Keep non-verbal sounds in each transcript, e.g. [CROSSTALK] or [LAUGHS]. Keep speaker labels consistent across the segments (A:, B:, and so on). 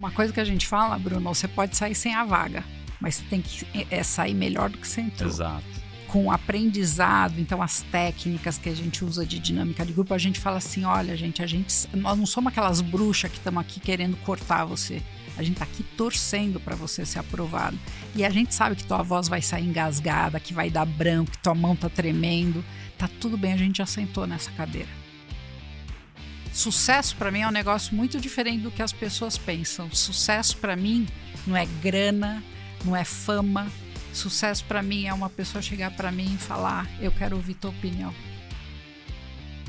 A: Uma coisa que a gente fala, Bruno, você pode sair sem a vaga, mas você tem que é, sair melhor do que você entrou.
B: Exato.
A: Com o aprendizado, então as técnicas que a gente usa de dinâmica de grupo, a gente fala assim: olha, gente, a gente, nós não somos aquelas bruxas que estamos aqui querendo cortar você. A gente tá aqui torcendo para você ser aprovado. E a gente sabe que tua voz vai sair engasgada, que vai dar branco, que tua mão tá tremendo. Tá tudo bem, a gente já sentou nessa cadeira. Sucesso para mim é um negócio muito diferente do que as pessoas pensam. Sucesso para mim não é grana, não é fama. Sucesso para mim é uma pessoa chegar para mim e falar: "Eu quero ouvir tua opinião".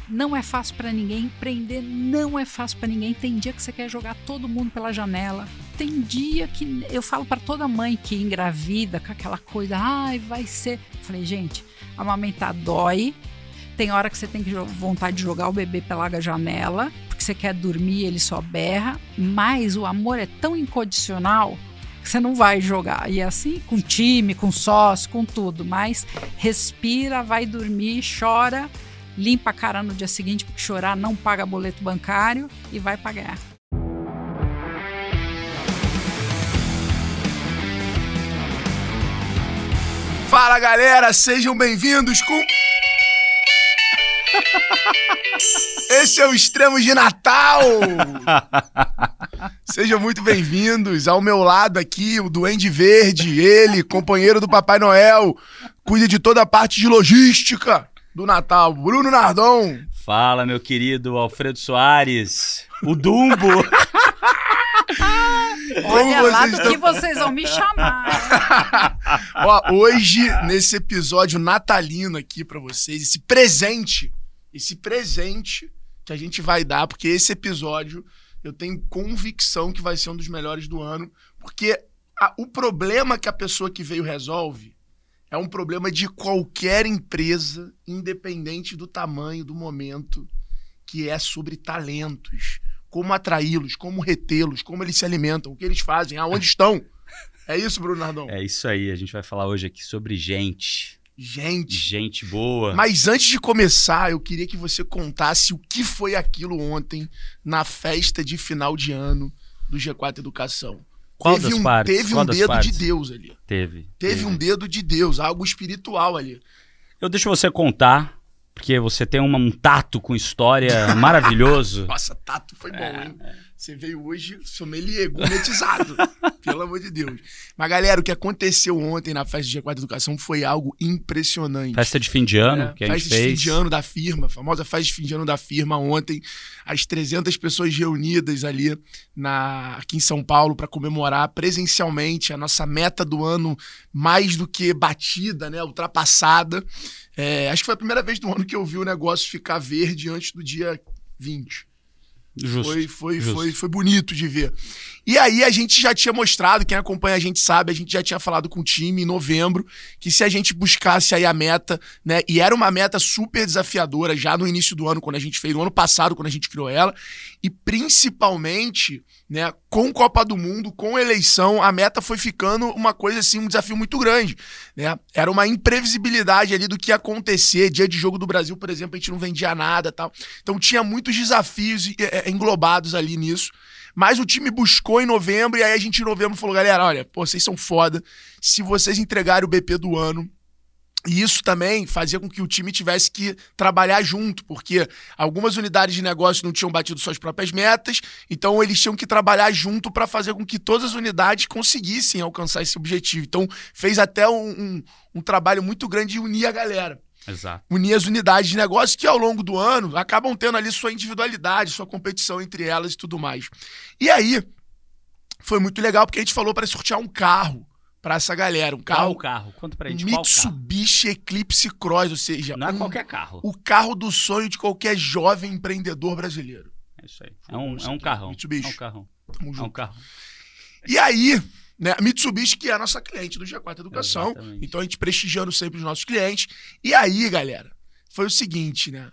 A: Não é fácil para ninguém empreender, não é fácil para ninguém. Tem dia que você quer jogar todo mundo pela janela. Tem dia que eu falo para toda mãe que engravida com aquela coisa, ai, vai ser. Falei, gente, amamentar dói. Tem hora que você tem que vontade de jogar o bebê pela janela, porque você quer dormir, ele só berra. Mas o amor é tão incondicional que você não vai jogar. E é assim com time, com sócio, com tudo. Mas respira, vai dormir, chora limpa a cara no dia seguinte, porque chorar não paga boleto bancário e vai pagar.
C: Fala galera, sejam bem-vindos com. Esse é o Extremo de Natal! Sejam muito bem-vindos. Ao meu lado aqui, o Duende Verde, ele, companheiro do Papai Noel, cuida de toda a parte de logística do Natal, Bruno Nardon.
B: Fala, meu querido Alfredo Soares, o Dumbo.
A: Olha lá do estão... que vocês vão me chamar.
C: Ó, hoje, nesse episódio natalino aqui para vocês, esse presente, esse presente que a gente vai dar, porque esse episódio eu tenho convicção que vai ser um dos melhores do ano, porque a, o problema que a pessoa que veio resolve é um problema de qualquer empresa, independente do tamanho, do momento, que é sobre talentos. Como atraí-los, como retê-los, como eles se alimentam, o que eles fazem, aonde [LAUGHS] estão. É isso, Bruno Nardon?
B: É isso aí. A gente vai falar hoje aqui sobre gente.
C: Gente.
B: Gente boa.
C: Mas antes de começar, eu queria que você contasse o que foi aquilo ontem na festa de final de ano do G4 Educação.
B: Qual
C: teve um,
B: partes?
C: Teve
B: Qual
C: um dedo
B: partes?
C: de Deus ali.
B: Teve.
C: Teve um dedo de Deus, algo espiritual ali.
B: Eu deixo você contar, porque você tem uma- um tato com história maravilhoso. [LAUGHS]
C: Nossa, tato foi bom, hein? Você veio hoje sommelier, gourmetizado. [LAUGHS] pelo amor de Deus. Mas, galera, o que aconteceu ontem na festa de G4 Educação foi algo impressionante.
B: Festa de fim de ano
C: É,
B: que a gente
C: festa de fim
B: fez.
C: de ano da firma, a famosa festa de fim de ano da firma ontem, as 300 pessoas reunidas ali na, aqui em São Paulo para comemorar presencialmente a nossa meta do ano mais do que batida, né, ultrapassada. É, acho que foi a primeira vez do ano que eu vi o negócio ficar verde antes do dia 20.
B: Justo.
C: Foi, foi,
B: justo.
C: foi, foi bonito de ver. E aí a gente já tinha mostrado, quem acompanha a gente sabe, a gente já tinha falado com o time em novembro, que se a gente buscasse aí a meta, né? E era uma meta super desafiadora já no início do ano, quando a gente fez, no ano passado, quando a gente criou ela, e principalmente, né, com Copa do Mundo, com eleição, a meta foi ficando uma coisa assim, um desafio muito grande, né? Era uma imprevisibilidade ali do que ia acontecer, dia de jogo do Brasil, por exemplo, a gente não vendia nada, tal. Então tinha muitos desafios é, englobados ali nisso. Mas o time buscou em novembro e aí a gente em novembro falou, galera, olha, pô, vocês são foda. Se vocês entregarem o BP do ano, e isso também fazia com que o time tivesse que trabalhar junto, porque algumas unidades de negócio não tinham batido suas próprias metas, então eles tinham que trabalhar junto para fazer com que todas as unidades conseguissem alcançar esse objetivo. Então fez até um, um, um trabalho muito grande de unir a galera
B: Exato.
C: unir as unidades de negócio que ao longo do ano acabam tendo ali sua individualidade, sua competição entre elas e tudo mais. E aí foi muito legal porque a gente falou para sortear um carro para essa galera, um
B: Qual
C: carro
B: o carro? Conta pra gente qual carro.
C: Mitsubishi Eclipse Cross, ou seja,
B: Não é
C: um-
B: qualquer carro.
C: o carro do sonho de qualquer jovem empreendedor brasileiro.
B: É isso aí. É um, é um carrão.
C: Mitsubishi.
B: É um carrão.
C: Tamo
B: É um
C: junto.
B: carro.
C: E aí, né, a Mitsubishi, que é a nossa cliente do G4 Educação,
B: Exatamente.
C: então a gente prestigiando sempre os nossos clientes. E aí, galera, foi o seguinte, né?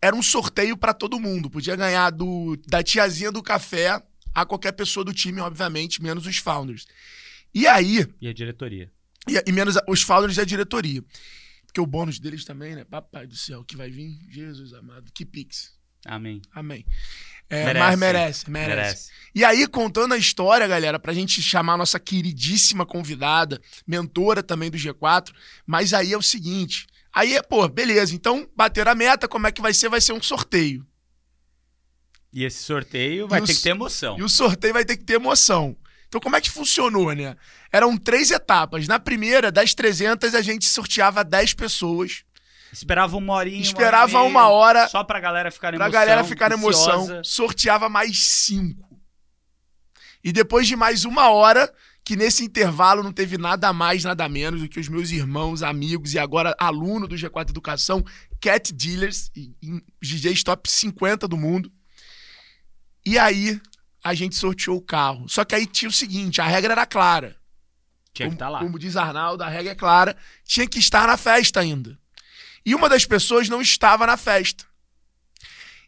C: Era um sorteio pra todo mundo. Podia ganhar do, da tiazinha do café a qualquer pessoa do time, obviamente, menos os founders. E aí,
B: E a diretoria.
C: e, e menos a- os founders e a diretoria. Porque o bônus deles também, né? Papai do céu, que vai vir, Jesus amado, que pix.
B: Amém.
C: Amém. É,
B: Merece.
C: mas merece, merece,
B: Merece.
C: E aí, contando a história, galera, pra gente chamar a nossa queridíssima convidada, mentora também do G4, mas aí é o seguinte. Aí, pô, beleza, então bater a meta, como é que vai ser? Vai ser um sorteio.
B: E esse sorteio vai
C: E o
B: ter
C: s-
B: que ter emoção.
C: E o sorteio vai ter que ter emoção. Então, como é que funcionou, né? Eram três etapas. Na primeira, das 300, a gente sorteava 10 pessoas.
B: Esperava uma horinha.
C: Esperava
B: hora
C: uma
B: meia,
C: hora
B: Só pra galera ficar na
C: pra
B: emoção.
C: galera ficar na emoção. Sorteava mais cinco. E depois de mais uma hora, que nesse intervalo não teve nada mais, nada menos do que os meus irmãos, amigos e agora aluno do G4 Educação, Cat Dealers, DJs top 50 do mundo. E aí, a gente sorteou o carro. Só que aí tinha o seguinte, a regra era clara.
B: Tinha que estar lá.
C: como diz Arnaldo, a regra é clara. Tinha que estar na festa ainda. E uma das pessoas não estava na festa.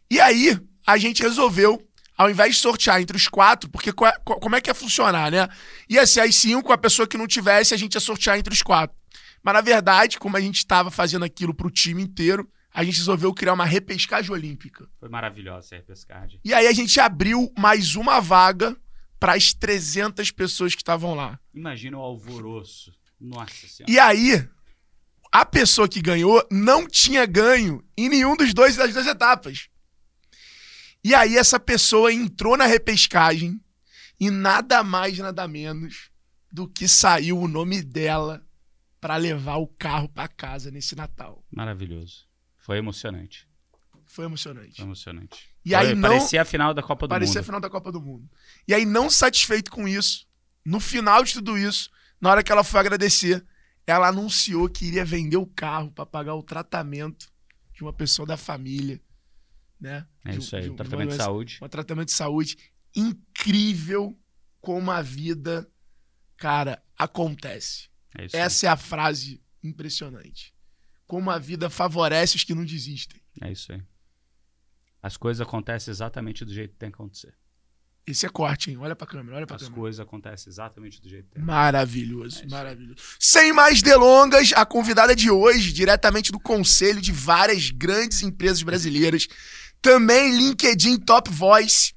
C: E aí, a gente resolveu, ao invés de sortear entre os quatro, porque co- co- como é que ia funcionar, né? Ia ser as cinco, a pessoa que não tivesse, a gente ia sortear entre os quatro. Mas, na verdade, como a gente estava fazendo aquilo pro time inteiro, a gente resolveu criar uma repescagem olímpica.
B: Foi maravilhosa essa repescagem.
C: E aí a gente abriu mais uma vaga para as 300 pessoas que estavam lá.
B: Imagina o alvoroço. Nossa senhora.
C: E aí, a pessoa que ganhou não tinha ganho em nenhum dos dois das duas etapas. E aí essa pessoa entrou na repescagem e nada mais, nada menos do que saiu o nome dela para levar o carro para casa nesse Natal.
B: Maravilhoso. Foi emocionante.
C: Foi emocionante.
B: Foi emocionante.
C: E aí não-
B: Parecia a final da Copa do
C: Parecia a
B: Mundo.
C: final da Copa do Mundo. E aí, não satisfeito com isso, no final de tudo isso, na hora que ela foi agradecer, ela anunciou que iria vender o carro para pagar o tratamento de uma pessoa da família, né?
B: É
C: De-
B: isso aí.
C: de
B: o
C: uma
B: tratamento de
C: doença-
B: saúde.
C: Um tratamento de saúde incrível como a vida, cara, acontece.
B: É isso aí.
C: Essa é a frase impressionante. Como a vida favorece os que não desistem.
B: É isso aí. As coisas acontecem exatamente do jeito que tem que acontecer.
C: Esse é corte, hein? Olha pra câmera, olha pra
B: As
C: câmera.
B: coisas acontecem exatamente do jeito que tem.
C: Maravilhoso,
B: É
C: maravilhoso. Sem mais delongas, a convidada de hoje, diretamente do conselho de várias grandes empresas brasileiras, também LinkedIn Top Voice,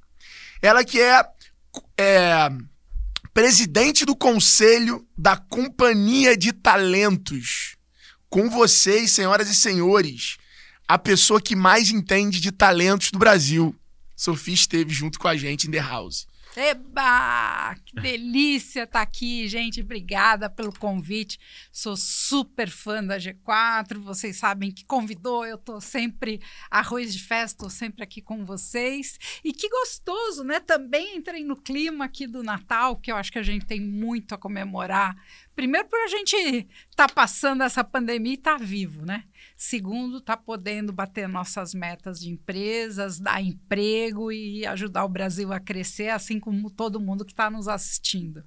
C: ela que é, é presidente do conselho da Companhia de Talentos. Com vocês, senhoras e senhores, a pessoa que mais entende de talentos do Brasil. Sofia esteve junto com a gente em The House.
A: Eba! Que delícia estar aqui, gente. Obrigada pelo convite. Sou super fã da G4. Vocês sabem que convidou. Eu tô sempre arroz de festa, tô sempre aqui com vocês. E que gostoso, né? Também entrei no clima aqui do Natal, que eu acho que a gente tem muito a comemorar. Primeiro, por a gente estar passando essa pandemia e estar vivo, né? Segundo, tá podendo bater nossas metas de empresas, dar emprego e ajudar o Brasil a crescer, assim como todo mundo que está nos assistindo.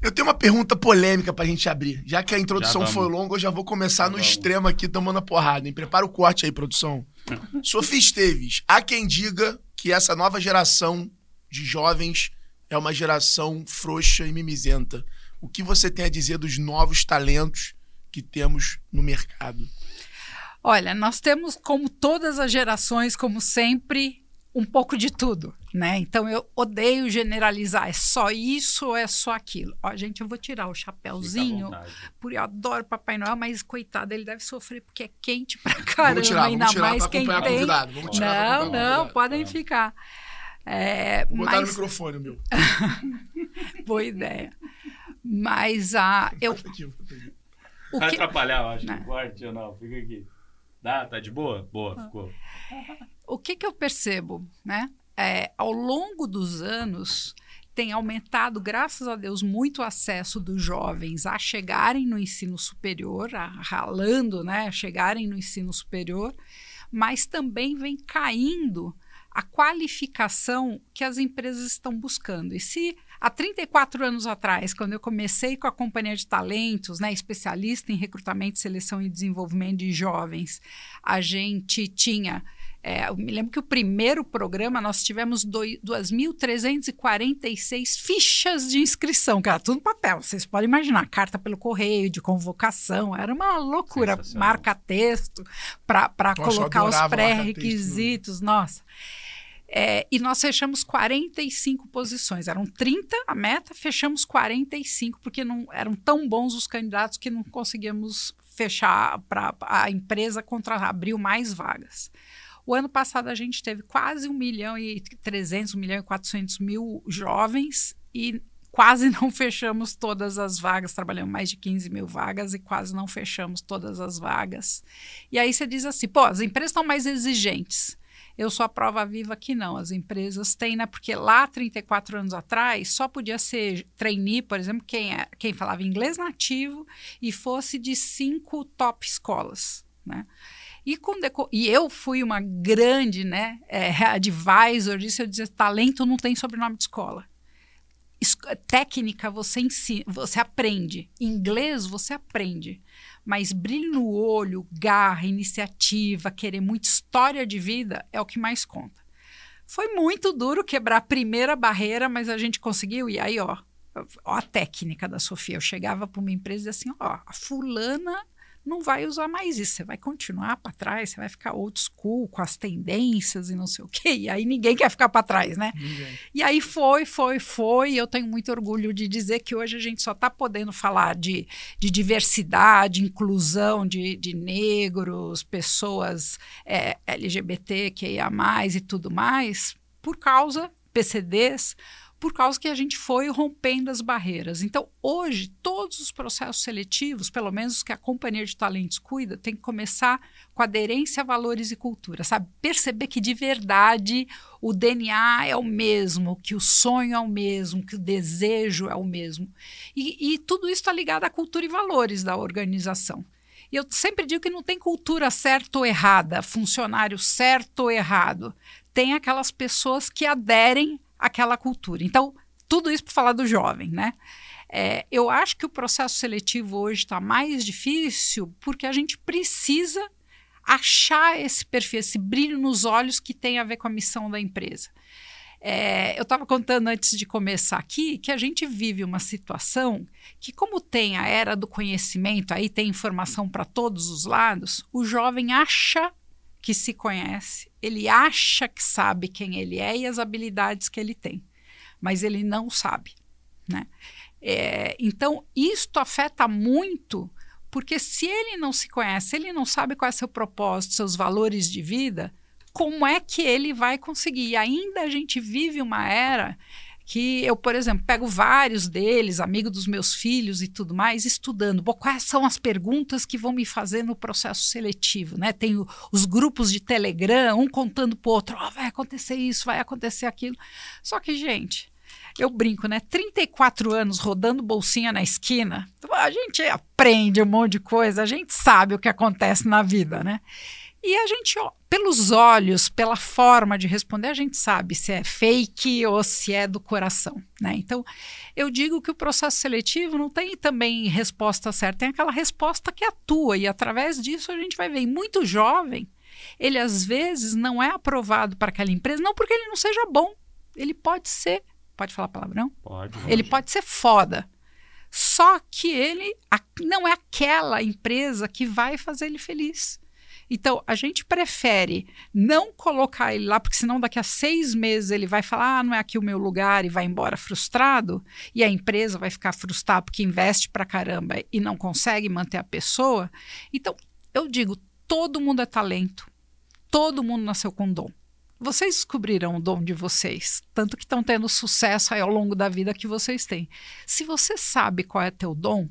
C: Eu tenho uma pergunta polêmica pra gente abrir. Já que a introdução foi longa, eu já vou começar
B: Já
C: no
B: vamos.
C: extremo aqui, tomando a porrada. Hein? Prepara o corte aí, produção. [LAUGHS] Sofia Esteves, há quem diga que essa nova geração de jovens é uma geração frouxa e mimizenta. O que você tem a dizer dos novos talentos que temos no mercado?
A: Olha, nós temos, como todas as gerações, como sempre, um pouco de tudo, né? Então eu odeio generalizar, é só isso ou é só aquilo. Ó, gente, eu vou tirar o chapéuzinho, porque eu adoro Papai Noel, mas coitado, ele deve sofrer porque é quente pra caramba,
C: vamos tirar,
A: ainda
C: vamos tirar
A: mais
C: pra
A: quem
C: acompanhar
A: tem.
C: convidado. Vamos tirar
A: Não, não, podem
B: Tá.
A: ficar. É,
C: Vou botar no microfone, meu. [LAUGHS]
A: boa ideia. Mas a, eu, [LAUGHS] o
B: Vai
A: que,
B: atrapalhar, eu acho.
A: Não.
B: que Corte ou não? Fica aqui. Dá, tá de boa? Boa, ficou.
A: o que, que eu percebo, né? É, ao longo dos anos tem aumentado, graças a Deus, muito o acesso dos jovens a chegarem no ensino superior, a, ralando, né, a chegarem no ensino superior, mas também vem caindo a qualificação que as empresas estão buscando. E se há 34 anos atrás, quando eu comecei com a companhia de talentos, né, especialista em recrutamento, seleção e desenvolvimento de jovens, a gente tinha é, eu me lembro que o primeiro programa nós tivemos doi- 2.346 fichas de inscrição, que era tudo papel. Vocês podem imaginar, carta pelo correio, de convocação, era uma loucura.
B: Sensacional.
A: Marca texto para colocar os
C: marca-texto,
A: pré-requisitos. Nossa. É, e nós fechamos 45 posições. Eram 30 a meta, fechamos 45, porque não eram tão bons os candidatos que não conseguíamos fechar para a empresa contra, abriu mais vagas. O ano passado a gente teve quase 1 milhão e 300, 1 milhão e 400 mil jovens e quase [LAUGHS] não fechamos todas as vagas, trabalhamos mais de 15 mil vagas e quase não fechamos todas as vagas. E aí você diz assim, pô, as empresas estão mais exigentes. Eu sou a prova viva que não, as empresas têm, né? Porque lá, 34 anos atrás, só podia ser trainee, por exemplo, quem, é, quem falava inglês nativo e fosse de cinco top escolas, né? E, com e eu fui uma grande né, é, [LAUGHS] advisor disso, eu dizia, talento não tem sobrenome de escola. Es técnica você ensina, você aprende. Inglês você aprende. Mas brilho no olho, garra, iniciativa, querer muita história de vida é o que mais conta. Foi muito duro quebrar a primeira barreira, mas a gente conseguiu. E aí, ó, ó a técnica da Sofia. Eu chegava para uma empresa e assim: ó, a fulana não vai usar mais isso. Você vai continuar para trás, você vai ficar old school com as tendências e não sei o quê. E aí ninguém quer ficar para trás, né? Ninguém. E aí foi, foi, foi. Eu tenho muito orgulho de dizer que hoje a gente só está podendo falar de, de diversidade, inclusão de, de negros, pessoas é, LGBT, que ia mais e tudo mais, por causa PCDs por causa que a gente foi rompendo as barreiras. Então, hoje, todos os processos seletivos, pelo menos que a companhia de talentos cuida, tem que começar com aderência a valores e cultura, sabe? Perceber que de verdade o DNA é o mesmo, que o sonho é o mesmo, que o desejo é o mesmo. E, e tudo isso está ligado à cultura e valores da organização. E eu sempre digo que não tem cultura certa ou errada, funcionário certo ou errado. Tem aquelas pessoas que aderem aquela cultura. Então, tudo isso para falar do jovem, né? É, eu acho que o processo seletivo hoje está mais difícil porque a gente precisa achar esse perfil, esse brilho nos olhos que tem a ver com a missão da empresa. É, eu estava contando antes de começar aqui que a gente vive uma situação que, como tem a era do conhecimento, aí tem informação para todos os lados, o jovem acha que se conhece, ele acha que sabe quem ele é e as habilidades que ele tem, mas ele não sabe, né? É, então, isto afeta muito, porque se ele não se conhece, ele não sabe qual é seu propósito, seus valores de vida, como é que ele vai conseguir? E ainda a gente vive uma era que eu, por exemplo, pego vários deles, amigo dos meus filhos e tudo mais, estudando. Bom, quais são as perguntas que vão me fazer no processo seletivo, né? Tem os grupos de Telegram, um contando para o outro, oh, vai acontecer isso, vai acontecer aquilo. Só que, gente, eu brinco, né? 34 anos rodando bolsinha na esquina, a gente aprende um monte de coisa, a gente sabe o que acontece na vida, né? E a gente, ó, pelos olhos, pela forma de responder, a gente sabe se é fake ou se é do coração. Né? Então, eu digo que o processo seletivo não tem também resposta certa, tem aquela resposta que atua, e através disso a gente vai ver. E muito jovem, ele às vezes não é aprovado para aquela empresa, não porque ele não seja bom, ele pode ser. Pode falar palavrão?
B: Pode.
A: Ele pode ser foda. Só que ele não é aquela empresa que vai fazer ele feliz. Então, a gente prefere não colocar ele lá, porque senão daqui a seis meses ele vai falar: ah, não é aqui o meu lugar e vai embora frustrado, e a empresa vai ficar frustrada porque investe pra caramba e não consegue manter a pessoa. Então, eu digo: todo mundo é talento, todo mundo nasceu com dom. Vocês descobrirão o dom de vocês, tanto que estão tendo sucesso ao longo da vida que vocês têm. Se você sabe qual é teu dom,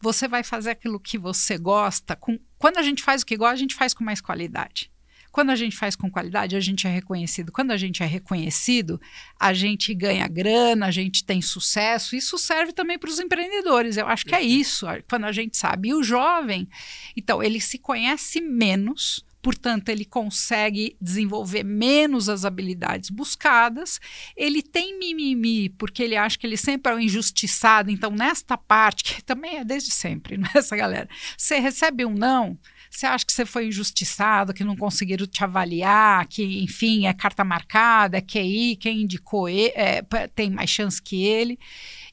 A: você vai fazer aquilo que você gosta. Com... Quando a gente faz o que gosta, a gente faz com mais qualidade. Quando a gente faz com qualidade, a gente é reconhecido. Quando a gente é reconhecido, a gente ganha grana, a gente tem sucesso. Isso serve também para os empreendedores. Eu acho que é isso, quando a gente sabe. E o jovem, então, ele se conhece menos, portanto, ele consegue desenvolver menos as habilidades buscadas. Ele tem mimimi, porque ele acha que ele sempre é o injustiçado. Então, nesta parte, que também é desde sempre, nessa [LAUGHS] né, galera, você recebe um não. Você acha que você foi injustiçado, que não conseguiram te avaliar, que, enfim, é carta marcada, é QI, quem indicou ele, é, tem mais chance que ele.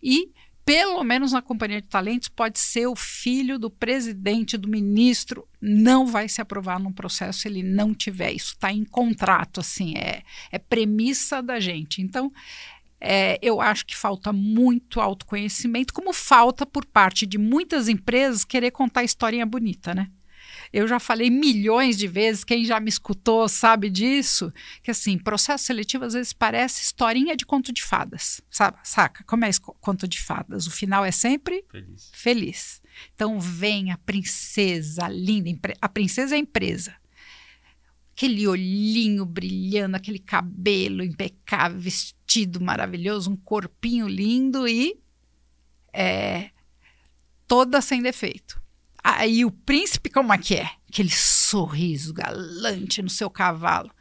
A: E pelo menos na companhia de talentos, pode ser o filho do presidente, do ministro. Não vai se aprovar num processo se ele não tiver. Isso está em contrato, assim, é, é premissa da gente. Então, é, eu acho que falta muito autoconhecimento, como falta por parte de muitas empresas querer contar historinha bonita, né? Eu já falei milhões de vezes, quem já me escutou sabe disso, que assim, processo seletivo às vezes parece historinha de conto de fadas, sabe? Saca? Como é esse conto de fadas? O final é sempre
B: Feliz.
A: feliz. Então vem a princesa linda, a princesa é a empresa. Aquele olhinho brilhando, aquele cabelo impecável, vestido maravilhoso, um corpinho lindo e é, toda sem defeito. Aí o príncipe, como é que é? Aquele sorriso galante no seu cavalo.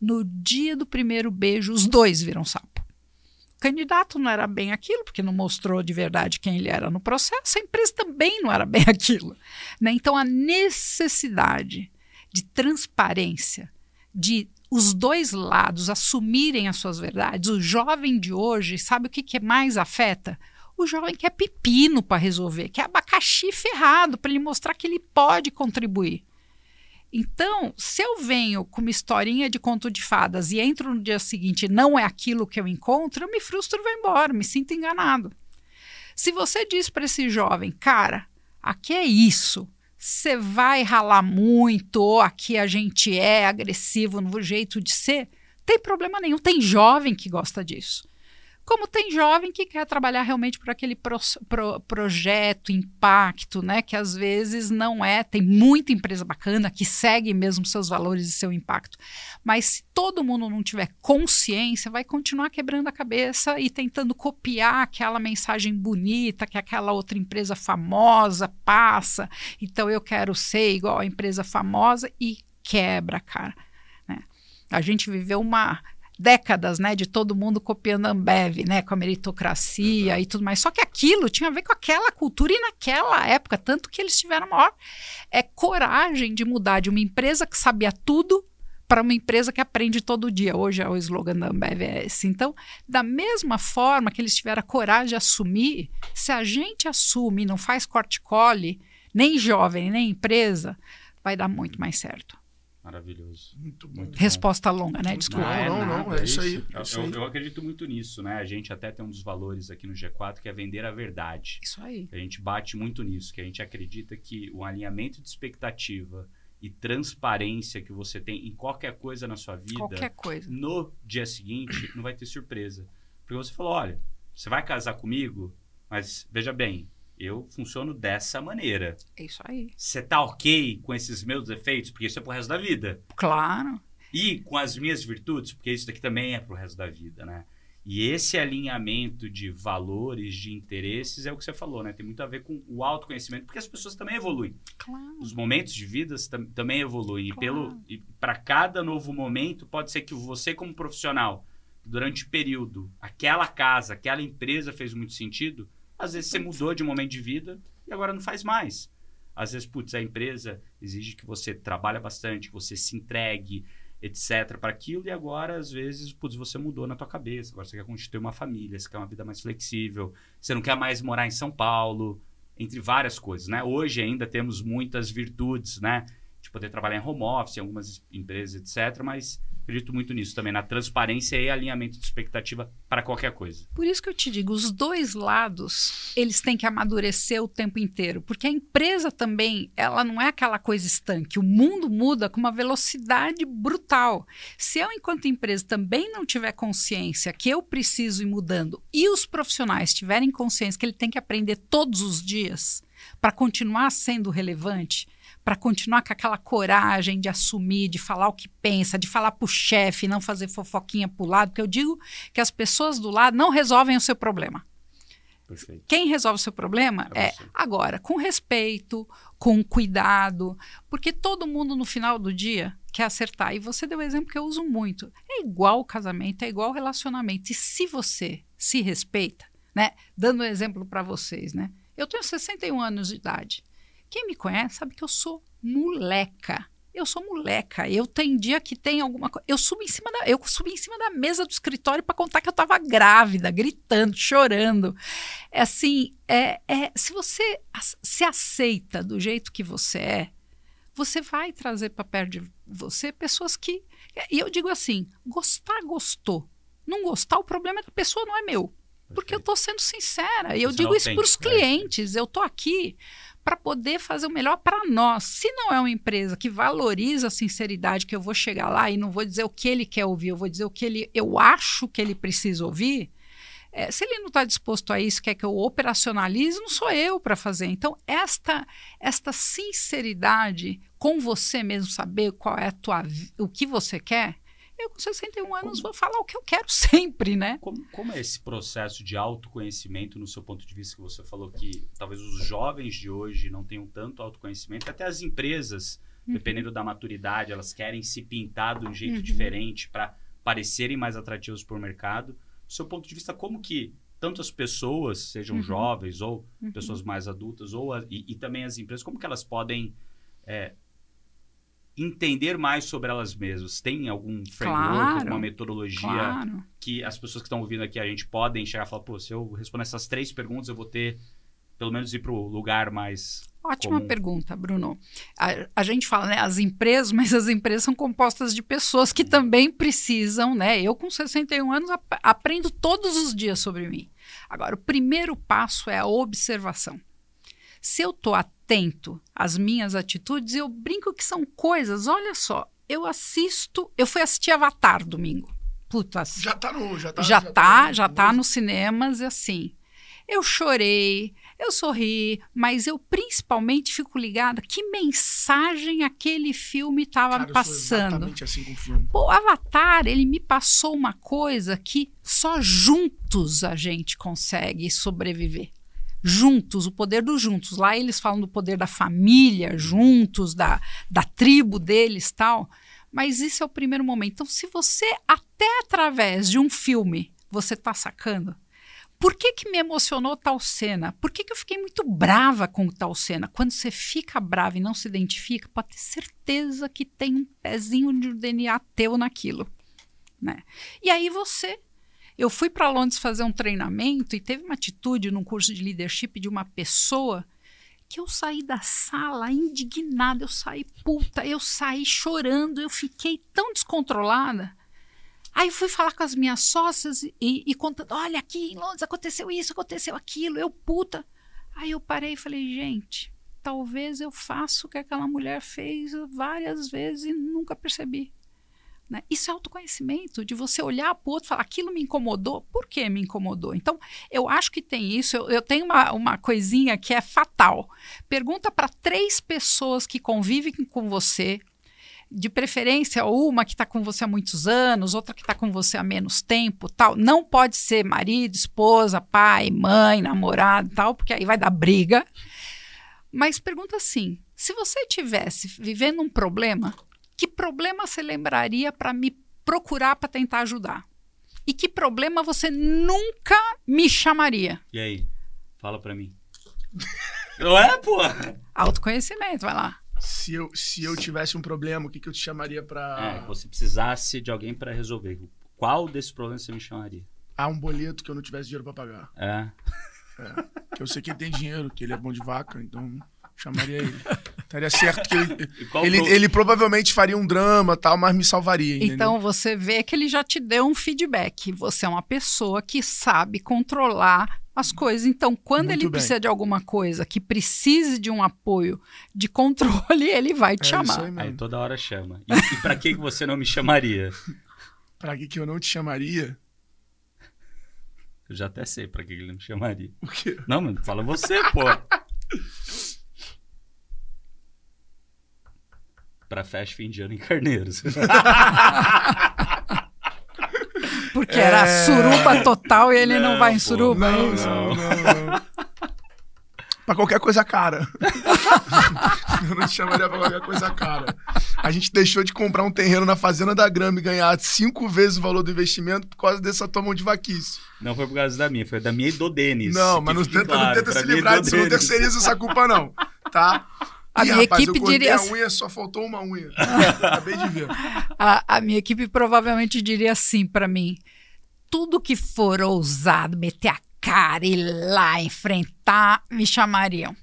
A: No dia do primeiro beijo, os dois viram sapo. O candidato não era bem aquilo, porque não mostrou de verdade quem ele era no processo, a empresa também não era bem [LAUGHS] aquilo. Né? Então, a necessidade de transparência, de os dois lados assumirem as suas verdades, o jovem de hoje, sabe o que, que mais afeta? O jovem quer pepino para resolver, quer abacaxi ferrado para ele mostrar que ele pode contribuir. Então, se eu venho com uma historinha de conto de fadas e entro no dia seguinte e não é aquilo que eu encontro, eu me frustro e vou embora, me sinto enganado. Se você diz para esse jovem, cara, aqui é isso, você vai ralar muito, aqui a gente é agressivo no jeito de ser, tem problema nenhum. Tem jovem que gosta disso. Como tem jovem que quer trabalhar realmente por aquele pro, pro, projeto, impacto, né? Que às vezes não é. Tem muita empresa bacana que segue mesmo seus valores e seu impacto. Mas se todo mundo não tiver consciência, vai continuar quebrando a cabeça e tentando copiar aquela mensagem bonita que aquela outra empresa famosa passa. Então eu quero ser igual a empresa famosa e quebra, cara. Né? A gente viveu uma décadas, né, de todo mundo copiando a Ambev, né, com a meritocracia uhum. e tudo mais. Só que aquilo tinha a ver com aquela cultura e naquela época, tanto que eles tiveram maior é, coragem de mudar de uma empresa que sabia tudo para uma empresa que aprende todo dia. Hoje é o slogan da Ambev é esse. Então, da mesma forma que eles tiveram a coragem de assumir, se a gente assume, não faz corte-cole, nem jovem, nem empresa, vai dar muito mais certo.
B: Maravilhoso.
C: Muito. Muito
A: Resposta bom. longa, né? Desculpa.
C: Não, não, não, não, é, isso aí. É
B: isso eu, eu, acredito muito nisso, né? A gente até tem um dos valores aqui no G4 que é vender a verdade.
A: Isso aí.
B: A gente bate muito nisso, que a gente acredita que o alinhamento de expectativa e transparência que você tem em qualquer coisa na sua vida,
A: qualquer coisa.
B: no dia seguinte, não vai ter surpresa. Porque você falou, olha, você vai casar comigo, mas veja bem, eu funciono dessa maneira.
A: É isso aí.
B: Você tá ok com esses meus defeitos? Porque isso é pro resto da vida.
A: Claro.
B: E com as minhas virtudes? Porque isso daqui também é pro resto da vida, né? E esse alinhamento de valores, de interesses, é o que você falou, né? Tem muito a ver com o autoconhecimento, porque as pessoas também evoluem.
A: Claro.
B: Os momentos de vida tam também evoluem.
A: Claro.
B: E, pelo, e para cada novo momento, pode ser que você, como profissional, durante o período, aquela casa, aquela empresa fez muito sentido, às vezes você mudou de momento de vida e agora não faz mais. Às vezes, putz, a empresa exige que você trabalhe bastante, que você se entregue, etc, para aquilo, e agora, às vezes, putz, você mudou na tua cabeça. Agora você quer constituir uma família, você quer uma vida mais flexível, você não quer mais morar em São Paulo, entre várias coisas, né? Hoje ainda temos muitas virtudes, né? De poder trabalhar em home office, em algumas empresas, etc, mas acredito muito nisso também, na transparência e alinhamento de expectativa para qualquer coisa.
A: Por isso que eu te digo, os dois lados, eles têm que amadurecer o tempo inteiro, porque a empresa também, ela não é aquela coisa estanque, o mundo muda com uma velocidade brutal. Se eu, enquanto empresa, também não tiver consciência que eu preciso ir mudando e os profissionais tiverem consciência que ele tem que aprender todos os dias para continuar sendo relevante, para continuar com aquela coragem de assumir, de falar o que pensa, de falar para o chefe, não fazer fofoquinha para o lado, porque eu digo que as pessoas do lado não resolvem o seu problema.
B: Perfeito.
A: Quem resolve o seu problema é, é agora, com respeito, com cuidado, porque todo mundo no final do dia quer acertar. E você deu um exemplo que eu uso muito. É igual o casamento, é igual o relacionamento. E se você se respeita, né? Dando um exemplo para vocês, né? Eu tenho 61 anos de idade. Quem me conhece sabe que eu sou moleca. Eu sou moleca. Eu tenho dia que tem alguma coisa. Eu subi em cima da, eu subi em cima da mesa do escritório para contar que eu estava grávida, gritando, chorando. É assim, é, é, se você se aceita do jeito que você é, você vai trazer para perto de você pessoas que. E eu digo assim: gostar, gostou. Não gostar, o problema da pessoa não é meu. Porque eu estou sendo sincera. E eu digo isso para os é. clientes. Eu estou aqui para poder fazer o melhor para nós. Se não é uma empresa que valoriza a sinceridade, que eu vou chegar lá e não vou dizer o que ele quer ouvir, eu vou dizer o que ele, eu acho que ele precisa ouvir. É, se ele não está disposto a isso, quer que eu operacionalize, não sou eu para fazer. Então, esta, esta sinceridade com você mesmo, saber qual é tua, o que você quer, eu, com 61 anos, como, vou falar o que eu quero sempre, né?
B: Como, como, é esse processo de autoconhecimento, no seu ponto de vista, que você falou que talvez os jovens de hoje não tenham tanto autoconhecimento, até as empresas, uhum. dependendo da maturidade, elas querem se pintar de um jeito uhum. diferente para parecerem mais atrativos para o mercado. Do seu ponto de vista, como que tanto as pessoas, sejam uhum. jovens ou uhum. pessoas mais adultas, ou a, e, e, também as empresas, como que elas podem é, entender mais sobre elas mesmas? Tem algum framework, claro, alguma metodologia claro. que as pessoas que estão ouvindo aqui a gente podem chegar e falar, pô, se eu responder essas três perguntas, eu vou ter pelo menos ir para o lugar mais.
A: Ótima
B: comum.
A: pergunta, Bruno. A, a, gente fala, né, as empresas, [LAUGHS] mas as empresas são compostas de pessoas que também precisam, né? Eu, com 61 anos, ap aprendo todos os dias sobre mim. Agora, o primeiro passo é a observação. Se eu estou atento às minhas atitudes, eu brinco que são coisas. Olha só, eu assisto. Eu fui assistir Avatar domingo. Puta,
C: já tá no. Já tá,
A: já, já tá, tá, já tá nos cinemas, e assim. Eu chorei, eu sorri, mas eu principalmente fico ligada que mensagem aquele filme estava passando.
C: exatamente assim com o filme.
A: O Avatar, ele me passou uma coisa que só juntos a gente consegue sobreviver juntos, o poder dos juntos. Lá eles falam do poder da família, juntos, da, da tribo deles tal. Mas isso é o primeiro momento. Então, se você, até através de um filme, você está sacando, por que, que me emocionou tal cena? Por que, que eu fiquei muito brava com tal cena? Quando você fica brava e não se identifica, pode ter certeza que tem um pezinho de DNA teu naquilo. Né? E aí você eu fui para Londres fazer um treinamento e teve uma atitude num curso de leadership de uma pessoa que eu saí da sala indignada, eu saí puta, eu saí chorando, eu fiquei tão descontrolada. Aí fui falar com as minhas sócias e, e contando: olha, aqui em Londres aconteceu isso, aconteceu aquilo, eu puta. Aí eu parei e falei: gente, talvez eu faça o que aquela mulher fez várias vezes e nunca percebi. Né? Isso é autoconhecimento, de você olhar para o outro e falar, aquilo me incomodou, por que me incomodou? Então, eu acho que tem isso. Eu, eu tenho uma, uma coisinha que é fatal. Pergunta para três pessoas que convivem com você, de preferência uma que está com você há muitos anos, outra que está com você há menos tempo, tal. Não pode ser marido, esposa, pai, mãe, namorado, tal, porque aí vai dar briga. Mas pergunta assim: se você tivesse vivendo um problema, que problema você lembraria para me procurar para tentar ajudar? E que problema você nunca me chamaria?
B: E aí? Fala para mim. [LAUGHS] Não é, pô?
A: Autoconhecimento, vai lá.
C: Se eu, se eu tivesse um problema, o que, que eu te chamaria para.
B: É, você precisasse de alguém para resolver. Qual desses problemas você me chamaria?
C: Ah, um boleto que eu não tivesse dinheiro para pagar.
B: É.
C: é. Que eu sei que ele tem dinheiro, que ele é bom de vaca, então chamaria ele. [LAUGHS] Estaria certo que ele, [LAUGHS] ele, ele, provavelmente faria um drama tal, mas me salvaria. Entendeu?
A: Então você vê que ele já te deu um feedback. Você é uma pessoa que sabe controlar as coisas. Então, quando Muito ele bem. precisa de alguma coisa que precise de um apoio de controle, [LAUGHS] ele vai te é chamar.
B: Aí, aí, toda hora chama. E, e para que você não me chamaria? [LAUGHS]
C: para que, que eu não te chamaria?
B: Eu já até sei para que ele não me chamaria.
C: O quê?
B: Não, mano, fala você, pô. Para festa fim de ano em Carneiros. [LAUGHS]
A: Porque é... era suruba total e ele não, não vai em suruba.
C: Não, é não, não, não. pra qualquer coisa cara. [LAUGHS] eu não te chamaria pra qualquer coisa cara. A gente deixou de comprar um terreno na Fazenda da Grama e ganhar cinco vezes o valor do investimento por causa dessa tua mão de vaquice.
B: Não foi por causa da minha, foi da minha e do Denis.
C: Não, mas não tenta, claro, não tenta se livrar disso, não terceiriza essa culpa, não. Tá?
A: A Ih, minha rapaz, equipe
C: eu
A: diria.
C: A unha só faltou uma unha. [LAUGHS] Acabei de ver.
A: A, a minha equipe provavelmente diria assim para mim: tudo que for ousado, meter a cara ir lá enfrentar, me chamariam.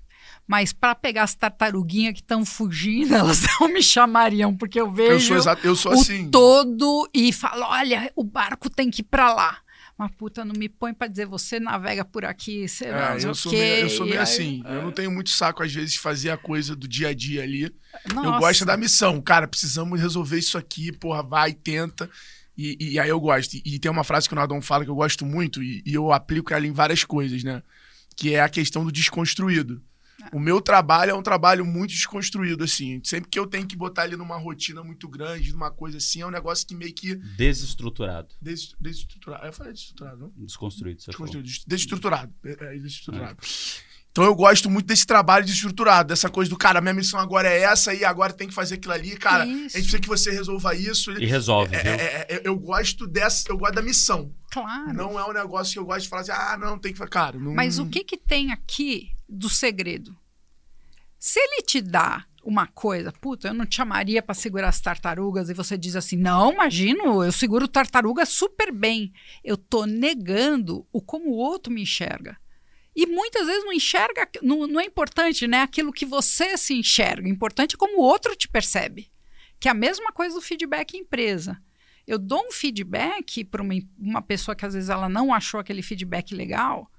A: Mas para pegar as tartaruguinhas que estão fugindo, [LAUGHS] elas não me chamariam, porque eu vejo
C: Eu sou, exato, eu sou
A: o
C: assim.
A: todo e falo: olha, o barco tem que ir para lá. Mas puta, não me põe para dizer você navega por aqui,
C: É,
A: sei
C: eu
A: o
C: sou
A: quê.
C: meio, eu sou
A: E
C: meio
A: aí-
C: assim. Eu não tenho muito saco, às vezes, de fazer a coisa do dia a dia ali. Eu
A: Nossa.
C: gosto da missão. Cara, precisamos resolver isso aqui, porra, vai, tenta. E, e aí eu gosto. E, e tem uma frase que o Nardon fala que eu gosto muito, e, e eu aplico ela em várias coisas, né? Que é a questão do desconstruído. O meu trabalho é um trabalho muito desconstruído, assim. Sempre que eu tenho que botar ele numa rotina muito grande, numa coisa assim, é um negócio que meio que
B: Desestruturado.
C: des- desestruturado. Eu falei desestruturado, não?
B: Desconstruído. Você falou.
C: Desconstruído, des- desestruturado. É, é, desestruturado. Então eu gosto muito desse trabalho desestruturado, dessa coisa do cara, minha missão agora é essa e agora tem que fazer aquilo ali, cara. A gente
A: Isso.
C: precisa que você resolva isso.
B: E resolve,
C: É,
B: viu?
C: é, é, eu gosto dessa, eu gosto da missão.
A: Claro.
C: Não é um negócio que eu gosto de falar assim, ah, não, tem que fazer. Cara, não.
A: Mas o que que tem aqui do segredo? Se ele te dá uma coisa, puta, eu não te chamaria para segurar as tartarugas e você diz assim, não, imagino, eu seguro tartaruga super bem. Eu tô negando o como o outro me enxerga. E muitas vezes não enxerga, não, não é importante, né? Aquilo que você se enxerga. Importante é como o outro te percebe. Que é a mesma coisa do feedback em empresa. Eu dou um feedback para uma, uma pessoa que às vezes ela não achou aquele feedback legal.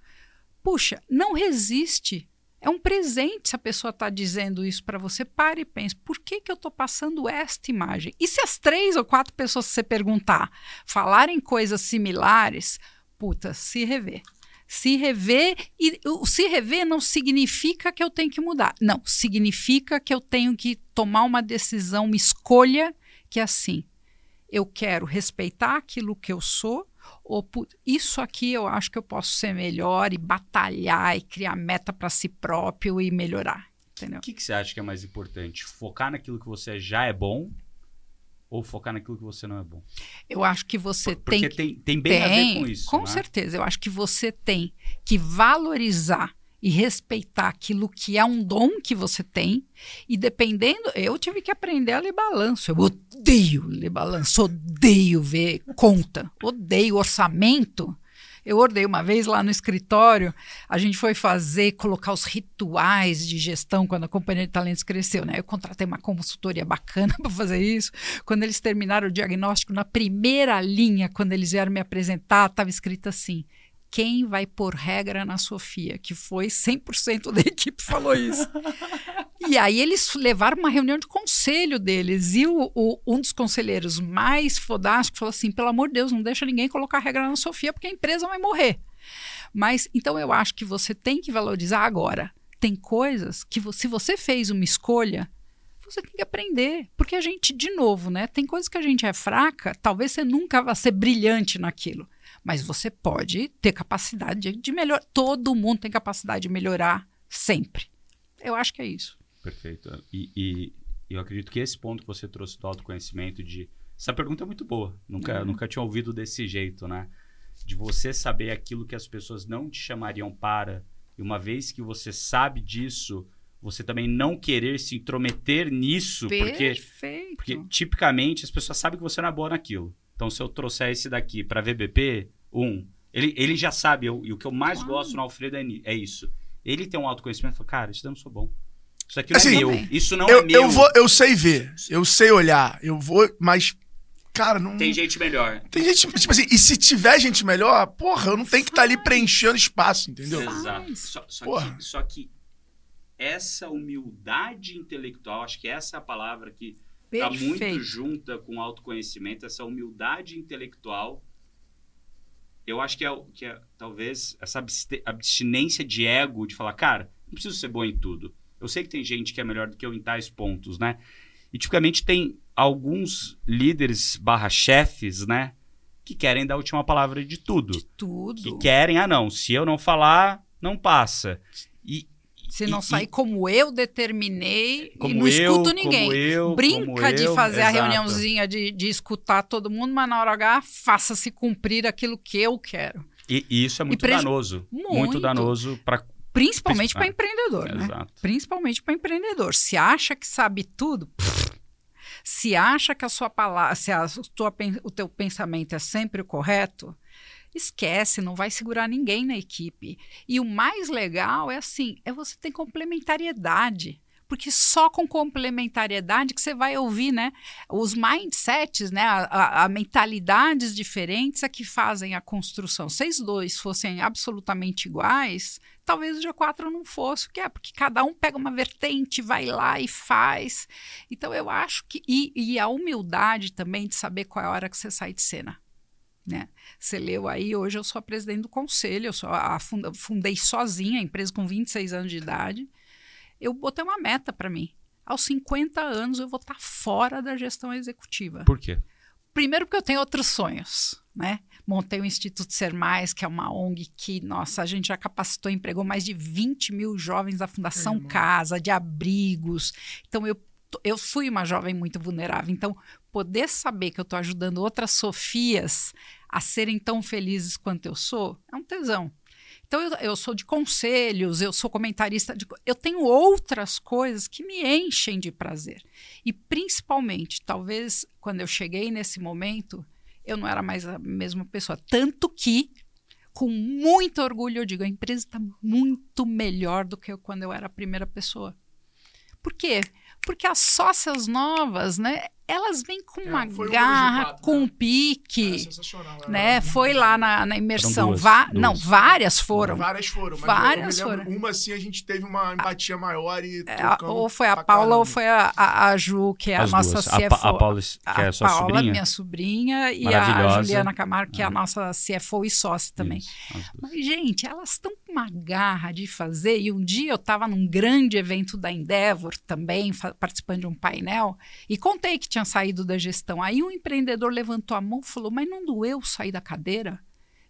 A: Puxa, não resiste. É um presente se a pessoa está dizendo isso para você. Pare e pense, por que, que eu estou passando esta imagem? E se as três ou quatro pessoas que você perguntar falarem coisas similares, puta, se rever. Se rever, e o se rever não significa que eu tenho que mudar. Não, significa que eu tenho que tomar uma decisão, uma escolha que é assim. Eu quero respeitar aquilo que eu sou, ou isso aqui eu acho que eu posso ser melhor e batalhar e criar meta para si próprio e melhorar. Entendeu?
B: O que, que você acha que é mais importante? Focar naquilo que você já é bom ou focar naquilo que você não é bom?
A: Eu acho que você
B: Porque
A: tem que
B: tem, tem bem a ver com isso.
A: com
B: né?
A: certeza. Eu acho que você tem que valorizar e respeitar aquilo que é um dom que você tem. E dependendo, eu tive que aprender a ler balanço. Eu odeio ler balanço, odeio ver conta, odeio orçamento. Eu ordei uma vez lá no escritório, a gente foi fazer, colocar os rituais de gestão quando a companhia de talentos cresceu, né? Eu contratei uma consultoria bacana [LAUGHS] para fazer isso. Quando eles terminaram o diagnóstico, na primeira linha, quando eles vieram me apresentar, estava escrito assim: quem vai pôr regra na Sofia? Que foi 100% da [LAUGHS] equipe falou isso. E aí eles levaram uma reunião de conselho deles e o, o- um dos conselheiros mais fodásticos falou assim, pelo amor de Deus, não deixa ninguém colocar regra na Sofia porque a empresa vai morrer. Mas então eu acho que você tem que valorizar agora. Tem coisas que vo- se você fez uma escolha, você tem que aprender. Porque a gente, de novo, né? Tem coisas que a gente é fraca, talvez você nunca vá ser brilhante naquilo. Mas você pode ter capacidade de, de melhorar. Todo mundo tem capacidade de melhorar sempre. Eu acho que é isso.
B: Perfeito. E, e eu acredito que esse ponto que você trouxe do autoconhecimento, de. Essa pergunta é muito boa. Nunca,
A: Uhum.
B: nunca tinha ouvido desse jeito, né? De você saber aquilo que as pessoas não te chamariam para, e uma vez que você sabe disso, você também não querer se intrometer nisso, porque,
A: Perfeito.
B: porque tipicamente as pessoas sabem que você não é boa naquilo. Então, se eu trouxer esse daqui para VBP, um, ele, ele já sabe, eu- e o que eu mais
A: Claro.
B: gosto no Alfredo é, é isso. Ele tem um autoconhecimento e fala, cara, isso daí eu não sou bom. Isso aqui não
C: Assim,
B: é meu. Isso não
C: eu,
B: é meu.
C: eu, vou, eu sei ver, eu sei olhar, eu vou, mas, cara, não.
B: Tem gente melhor.
C: Tem gente, tipo assim, e se tiver gente melhor, porra, eu não tenho que estar ali preenchendo espaço, entendeu?
B: Exato. Só, só
C: Porra.
B: que, só que essa humildade intelectual, acho que essa é a palavra que está muito junta com autoconhecimento, essa humildade intelectual. Eu acho que é, o- que é talvez essa abstinência de ego, de falar, cara, não preciso ser bom em tudo. Eu sei que tem gente que é melhor do que eu em tais pontos, né? E tipicamente tem alguns líderes barra chefes, né? Que querem dar a última palavra de tudo.
A: De tudo.
B: Que querem, ah não, se eu não falar, não passa. E,
A: Se não
B: e-
A: sair
B: e-
A: como eu determinei
B: como
A: e não
B: eu,
A: escuto ninguém.
B: Eu,
A: Brinca de
B: eu,
A: fazer a reuniãozinha de, de escutar todo mundo, mas na hora H, faça-se cumprir aquilo que eu quero.
B: E, e isso é muito
A: preju-
B: danoso. Muito,
A: Muito.
B: danoso para.
A: Principalmente
B: Principal-
A: para empreendedor, né?
B: Exato.
A: Principalmente para empreendedor. Se acha que sabe tudo, pff, se acha que a sua palavra, se a tua o teu pensamento é sempre o correto, esquece, não vai segurar ninguém na equipe. E o mais legal é assim, é você ter complementariedade porque só com complementariedade que você vai ouvir, né? Os mindsets, né? A, a, a mentalidades diferentes é que fazem a construção. Se os dois fossem absolutamente iguais, talvez o G4 não fosse, o que é? Porque cada um pega uma vertente, vai lá e faz. Então eu acho que. E, e a humildade também de saber qual é a hora que você sai de cena. Né? Você leu aí, hoje eu sou a presidente do conselho, eu sou a, fundei sozinha a empresa com 26 anos de idade eu botei uma meta para mim. Aos 50 anos eu vou estar tá fora da gestão executiva.
B: Por quê?
A: Primeiro porque eu tenho outros sonhos, né? Montei o Instituto Ser Mais, que é uma ONG que, nossa, a gente já capacitou, empregou mais de 20 mil jovens da Fundação Casa, de abrigos. Então, eu, eu fui uma jovem muito vulnerável. Então, poder saber que eu estou ajudando outras Sofias a serem tão felizes quanto eu sou, é um tesão. Então, eu, eu sou de conselhos, eu sou comentarista, de, eu tenho outras coisas que me enchem de prazer. E, principalmente, talvez quando eu cheguei nesse momento, eu não era mais a mesma pessoa. Tanto que, com muito orgulho, eu digo: a empresa está muito melhor do que eu, quando eu era a primeira pessoa. Por quê? Porque as sócias novas, né, elas vêm com é, uma garra, um com um pique. É né? Foi lá na, na imersão. Duas, Va duas. Não, várias foram.
C: Várias foram.
A: várias foram.
C: Uma, assim, a gente teve uma empatia maior e.
A: É, ou foi a Paula caramba. ou foi a, a, a, Ju, que é As a nossa. CFO.
B: A, a Paula, que é a sua
A: Paula,
B: sobrinha.
A: minha sobrinha, e a Juliana Camargo, que é a nossa CFO e sócia também. Isso, Mas, gente, elas estão com uma garra de fazer. E um dia eu estava num grande evento da Endeavor também, participando de um painel, e contei que tinha saído da gestão. Aí um empreendedor levantou a mão e falou: Mas não doeu sair da cadeira?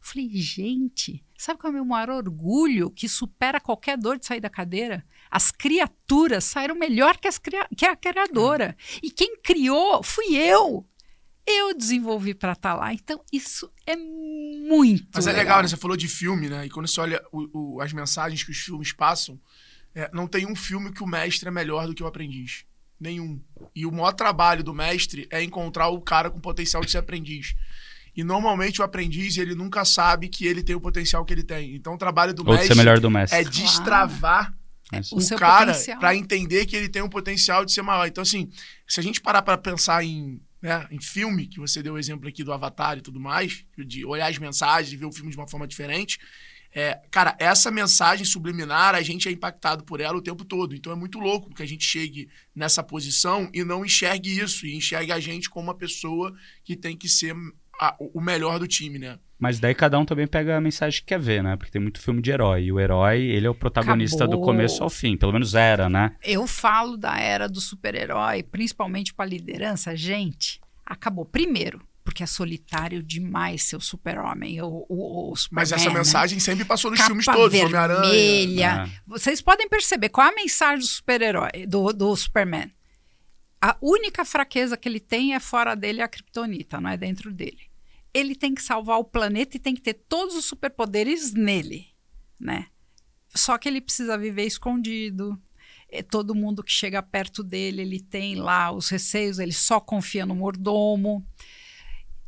A: Eu falei: Gente, sabe qual é o meu maior orgulho que supera qualquer dor de sair da cadeira? As criaturas saíram melhor que, as cria que a criadora. E quem criou fui eu. Eu desenvolvi para estar tá lá. Então, isso é muito.
C: Mas
A: é
C: legal, né? Você falou de filme, né? E quando você olha o, o, as mensagens que os filmes passam, é, não tem um filme que o mestre é melhor do que o aprendiz. Nenhum. E o maior trabalho do mestre é encontrar o cara com potencial de ser aprendiz. E normalmente o aprendiz, ele nunca sabe que ele tem o potencial que ele tem. Então o trabalho do, mestre,
B: melhor do mestre
C: é destravar é. o, o cara para entender que ele tem um potencial de ser maior. Então, assim, se a gente parar para pensar em, né, em filme, que você deu o exemplo aqui do Avatar e tudo mais, de olhar as mensagens e ver o filme de uma forma diferente, é, cara, essa mensagem subliminar, a gente é impactado por ela o tempo todo. Então é muito louco que a gente chegue nessa posição e não enxergue isso, e enxergue a gente como uma pessoa que tem que ser a, o melhor do time, né?
B: Mas daí cada um também pega a mensagem que quer ver, né? Porque tem muito filme de herói. E o herói, ele é o protagonista Acabou. do começo ao fim. Pelo menos era, né?
A: Eu falo da era do super-herói, principalmente para liderança. Gente, acabou. Primeiro, porque é solitário demais ser o super-homem, o, o, o
C: Mas essa né? mensagem sempre passou nos Capa filmes todos,
A: Homem-Aranha. É. Vocês podem perceber qual é a mensagem do super-herói, do, do Superman. A única fraqueza que ele tem é fora dele a Kryptonita, não é dentro dele. Ele tem que salvar o planeta e tem que ter todos os superpoderes nele, né? Só que ele precisa viver escondido. É, todo mundo que chega perto dele, ele tem lá os receios, ele só confia no mordomo.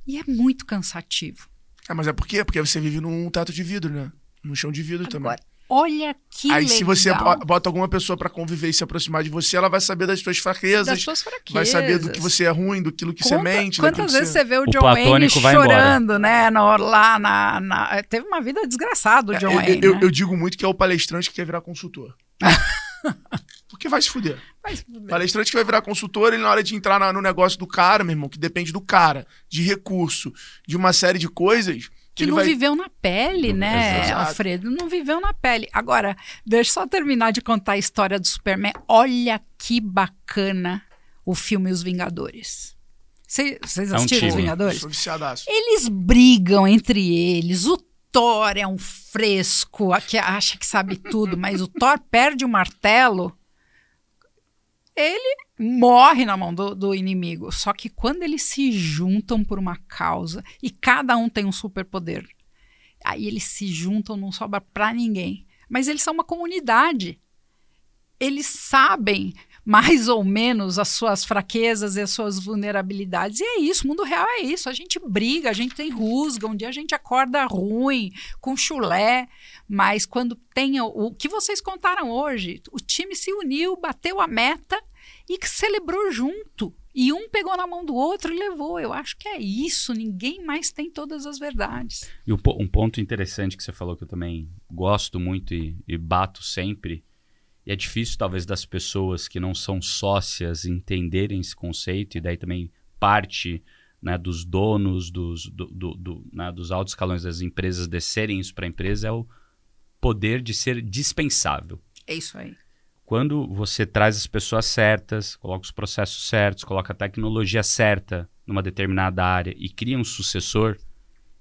A: E é muito cansativo.
C: É, mas é por quê? Porque você vive num teto de vidro, né? Num chão de vidro Agora, também.
A: Olha que
C: Aí
A: legal.
C: se você bota alguma pessoa para conviver e se aproximar de você, ela vai saber das suas fraquezas. Das
A: suas fraquezas.
C: Vai saber do que você é ruim, do que você mente.
A: Quantas vezes
C: você...
A: você vê o, o John Wayne chorando, né? No, lá na, na, Teve uma vida desgraçada o é, John é, Wayne.
C: Eu,
A: né?
C: eu, digo muito que é o palestrante que quer virar consultor. [LAUGHS] Porque vai se fuder. Vai se fuder. Palestrante que vai virar consultor, ele na hora de entrar na, no negócio do cara, meu irmão, que depende do cara, de recurso, de uma série de coisas.
A: Que não vai... viveu na pele, né, Exato. Alfredo? Não viveu na pele. Agora, deixa eu só terminar de contar a história do Superman. Olha que bacana o filme Os Vingadores. Vocês assistiram é um Os Vingadores?
C: Sou viciadaço.
A: Eles brigam entre eles. O Thor é um fresco, que acha que sabe tudo, mas o Thor perde o martelo, ele morre na mão do, do, inimigo. Só que quando eles se juntam por uma causa e cada um tem um superpoder, aí eles se juntam, não sobra para ninguém. Mas eles são uma comunidade. Eles sabem mais ou menos as suas fraquezas e as suas vulnerabilidades. E é isso, o mundo real é isso. A gente briga, a gente tem rusga, um dia a gente acorda ruim, com chulé, mas quando tem o, o que vocês contaram hoje, o time se uniu, bateu a meta e celebrou junto. E um pegou na mão do outro e levou. Eu acho que é isso. Ninguém mais tem todas as verdades.
B: E um ponto interessante que você falou que eu também gosto muito e, e bato sempre e é difícil, talvez, das pessoas que não são sócias entenderem esse conceito, e daí também parte né, dos donos, dos, do, do, do, né, dos altos escalões das empresas descerem isso para a empresa, é o poder de ser dispensável.
A: É isso aí.
B: Quando você traz as pessoas certas, coloca os processos certos, coloca a tecnologia certa numa determinada área e cria um sucessor,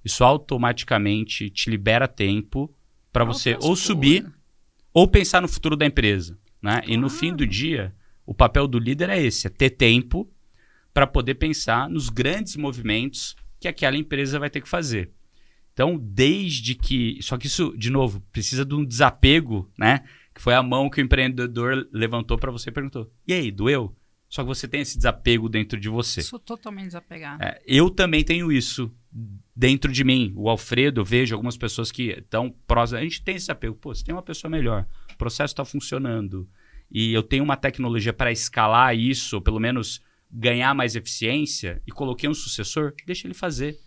B: isso automaticamente te libera tempo para você ou subir ou pensar no futuro da empresa. Né? E no fim do dia, o papel do líder é esse: é ter tempo para poder pensar nos grandes movimentos que aquela empresa vai ter que fazer. Então, desde que. Só que isso, de novo, precisa de um desapego, né? Que foi a mão que o empreendedor levantou para você e perguntou: e aí, doeu? Só que você tem esse desapego dentro de você.
A: Sou totalmente desapegado.
B: É, eu também tenho isso dentro de mim. O Alfredo, vejo algumas pessoas que estão próximas. A gente tem esse apego. Pô, você tem uma pessoa melhor. O processo está funcionando. E eu tenho uma tecnologia para escalar isso, ou pelo menos ganhar mais eficiência, e coloquei um sucessor, deixa ele fazer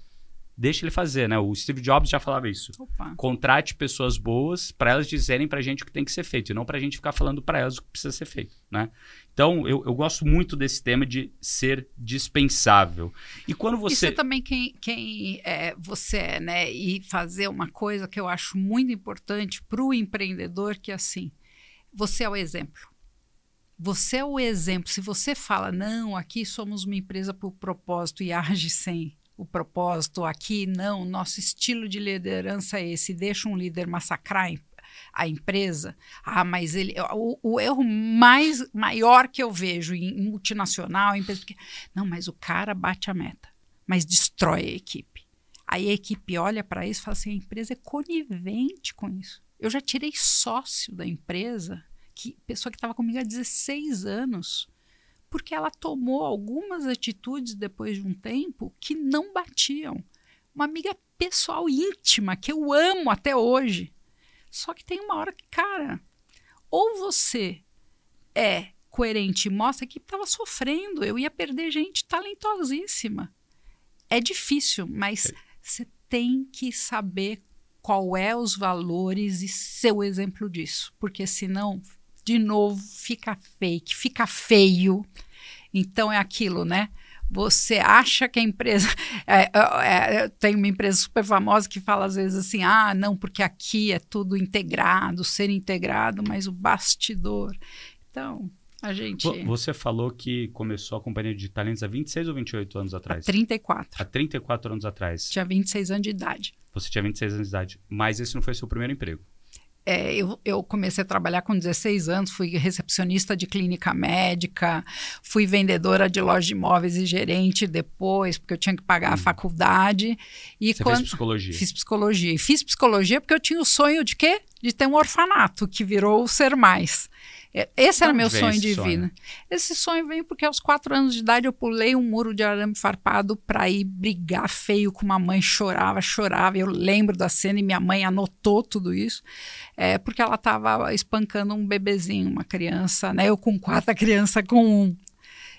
B: deixa ele fazer, né? O Steve Jobs já falava isso. Opa. Contrate pessoas boas para elas dizerem para a gente o que tem que ser feito, e não para a gente ficar falando para elas o que precisa ser feito, né? Então, eu, eu gosto muito desse tema de ser dispensável. E quando você... Isso
A: é também quem, quem é, você é, né? E fazer uma coisa que eu acho muito importante para o empreendedor, que é assim, você é o exemplo. Você é o exemplo. Se você fala, não, aqui somos uma empresa por propósito e age sem o propósito aqui, não, nosso estilo de liderança é esse, deixa um líder massacrar a empresa. Ah, mas ele o, o erro mais maior que eu vejo em, multinacional, em empresa, porque, não, mas o cara bate a meta, mas destrói a equipe. Aí a equipe olha para isso e fala assim: a empresa é conivente com isso. Eu já tirei sócio da empresa, que pessoa que estava comigo há 16 anos porque ela tomou algumas atitudes depois de um tempo que não batiam. Uma amiga pessoal íntima que eu amo até hoje. Só que tem uma hora que, cara, ou você é coerente e mostra que estava sofrendo, eu ia perder gente talentosíssima. É difícil, mas é. você tem que saber qual é os valores e ser o exemplo disso, porque senão de novo, fica fake, fica feio. Então é aquilo, né? Você acha que a empresa. [LAUGHS] É, é, é, tem uma empresa super famosa que fala às vezes assim: ah, não, porque aqui é tudo integrado, ser integrado, mas o bastidor. Então, a gente.
B: Você falou que começou a companhia de talentos há 26 ou 28 anos atrás?
A: Há 34.
B: Há 34 anos atrás.
A: Tinha 26 anos de idade.
B: Você tinha 26 anos de idade. Mas esse não foi seu primeiro emprego?
A: É, eu, eu, comecei a trabalhar com 16 anos, fui recepcionista de clínica médica, fui vendedora de loja de imóveis e gerente depois, porque eu tinha que pagar hum. a faculdade.
B: E Você quando... fez psicologia?
A: Fiz psicologia. E fiz psicologia porque eu tinha o sonho de quê? De ter um orfanato, que virou o Ser Mais. É, esse era meu sonho de vida. Esse sonho veio porque aos quatro anos de idade eu pulei um muro de arame farpado para ir brigar feio com uma mãe, chorava, chorava. Eu lembro da cena e minha mãe anotou tudo isso, é, porque ela estava espancando um bebezinho, uma criança, né? Eu com quatro, a criança com um.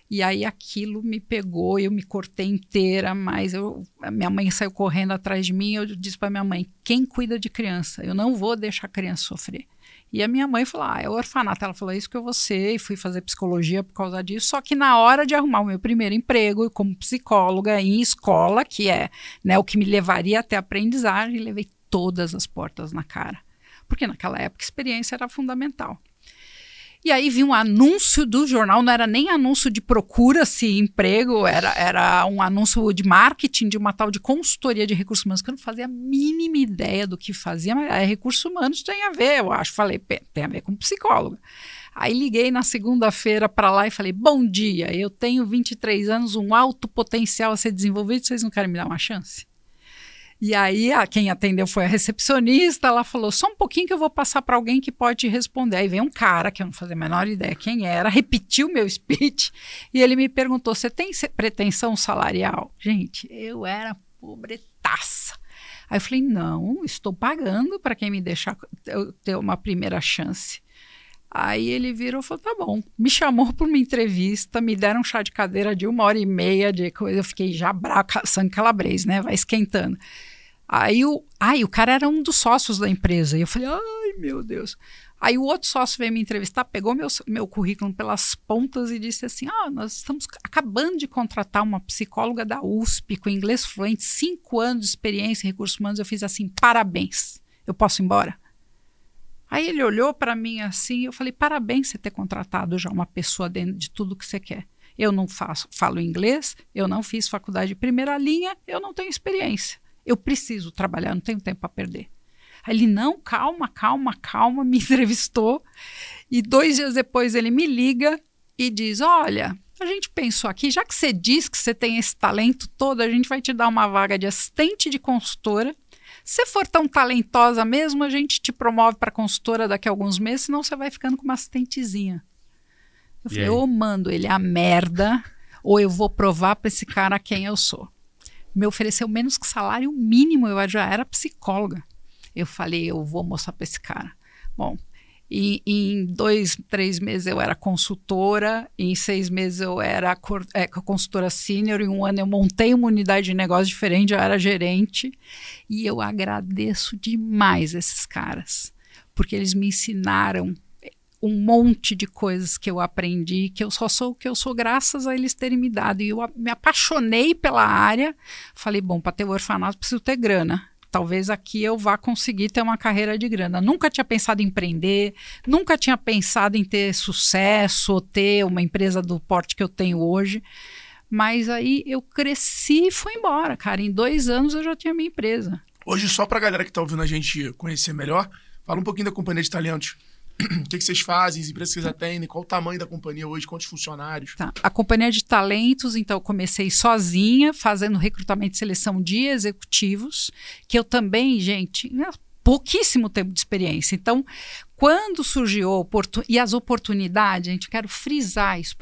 A: E aí aquilo me pegou, eu me cortei inteira, mas eu, minha mãe saiu correndo atrás de mim. Eu disse para minha mãe: quem cuida de criança? Eu não vou deixar a criança sofrer. E a minha mãe falou: ah, é orfanato. Ela falou: é isso que eu vou ser. E fui fazer psicologia por causa disso. Só que na hora de arrumar o meu primeiro emprego como psicóloga em escola, que é né, o que me levaria até a aprendizagem, levei todas as portas na cara. Porque naquela época experiência era fundamental. E aí vi um anúncio do jornal, não era nem anúncio de procura-se emprego, era, era um anúncio de marketing de uma tal de consultoria de recursos humanos, que eu não fazia a mínima ideia do que fazia, mas é, recursos humanos tem a ver, eu acho. Falei, tem a ver com psicóloga. Aí liguei na segunda-feira para lá e falei: Bom dia, eu tenho 23 anos, um alto potencial a ser desenvolvido, vocês não querem me dar uma chance? E aí, a, quem atendeu foi a recepcionista. Ela falou: só um pouquinho que eu vou passar para alguém que pode responder. Aí vem um cara, que eu não fazia a menor ideia quem era, repetiu meu speech e ele me perguntou: você tem pretensão salarial? Gente, eu era pobretaça. Aí eu falei: não, estou pagando para quem me deixar ter uma primeira chance. Aí ele virou e falou: tá bom. Me chamou para uma entrevista, me deram um chá de cadeira de uma hora e meia de coisa. Eu fiquei já bravo, sangue calabrês, né? Vai esquentando. Aí o, ai, o cara era um dos sócios da empresa. E eu falei: ai, meu Deus. Aí o outro sócio veio me entrevistar, pegou meu, meu currículo pelas pontas e disse assim: Ah, nós estamos acabando de contratar uma psicóloga da USP com inglês fluente, cinco anos de experiência em recursos humanos. Eu fiz assim: parabéns, eu posso ir embora? Aí ele olhou para mim assim, eu falei: parabéns você ter contratado já uma pessoa dentro de tudo que você quer. Eu não faço, falo inglês, eu não fiz faculdade de primeira linha, eu não tenho experiência. Eu preciso trabalhar, não tenho tempo para perder. Aí ele, não, calma, calma, calma, [LAUGHS] me entrevistou. E dois dias depois ele me liga e diz: Olha, a gente pensou aqui, já que você diz que você tem esse talento todo, a gente vai te dar uma vaga de assistente de consultora se for tão talentosa mesmo, a gente te promove para consultora daqui a alguns meses, senão você vai ficando com uma assistentezinha. Eu falei, ou mando ele a merda, ou eu vou provar para esse cara quem eu sou. Me ofereceu menos que salário mínimo, eu já era psicóloga. Eu falei, eu vou mostrar para esse cara. Bom, e, em dois, três meses eu era consultora, em seis meses eu era é, consultora sênior, em um ano eu montei uma unidade de negócio diferente, eu era gerente. E eu agradeço demais esses caras, porque eles me ensinaram um monte de coisas que eu aprendi, que eu só sou o que eu sou graças a eles terem me dado. E eu me apaixonei pela área. Falei, bom, para ter o orfanato preciso ter grana talvez aqui eu vá conseguir ter uma carreira de grana. Nunca tinha pensado em empreender, nunca tinha pensado em ter sucesso ou ter uma empresa do porte que eu tenho hoje. Mas aí eu cresci e fui embora, cara. Em dois anos eu já tinha minha empresa.
C: Hoje, só para a galera que está ouvindo a gente conhecer melhor, fala um pouquinho da Companhia de Talentos. O que, que, vocês fazem, as empresas que vocês atendem, qual o tamanho da companhia hoje, quantos funcionários?
A: Tá. A companhia de talentos, então, eu comecei sozinha, fazendo recrutamento e seleção de executivos, que eu também, gente, né, pouquíssimo tempo de experiência. Então, quando surgiu a oportunidade, e as oportunidades, gente, eu quero frisar isso para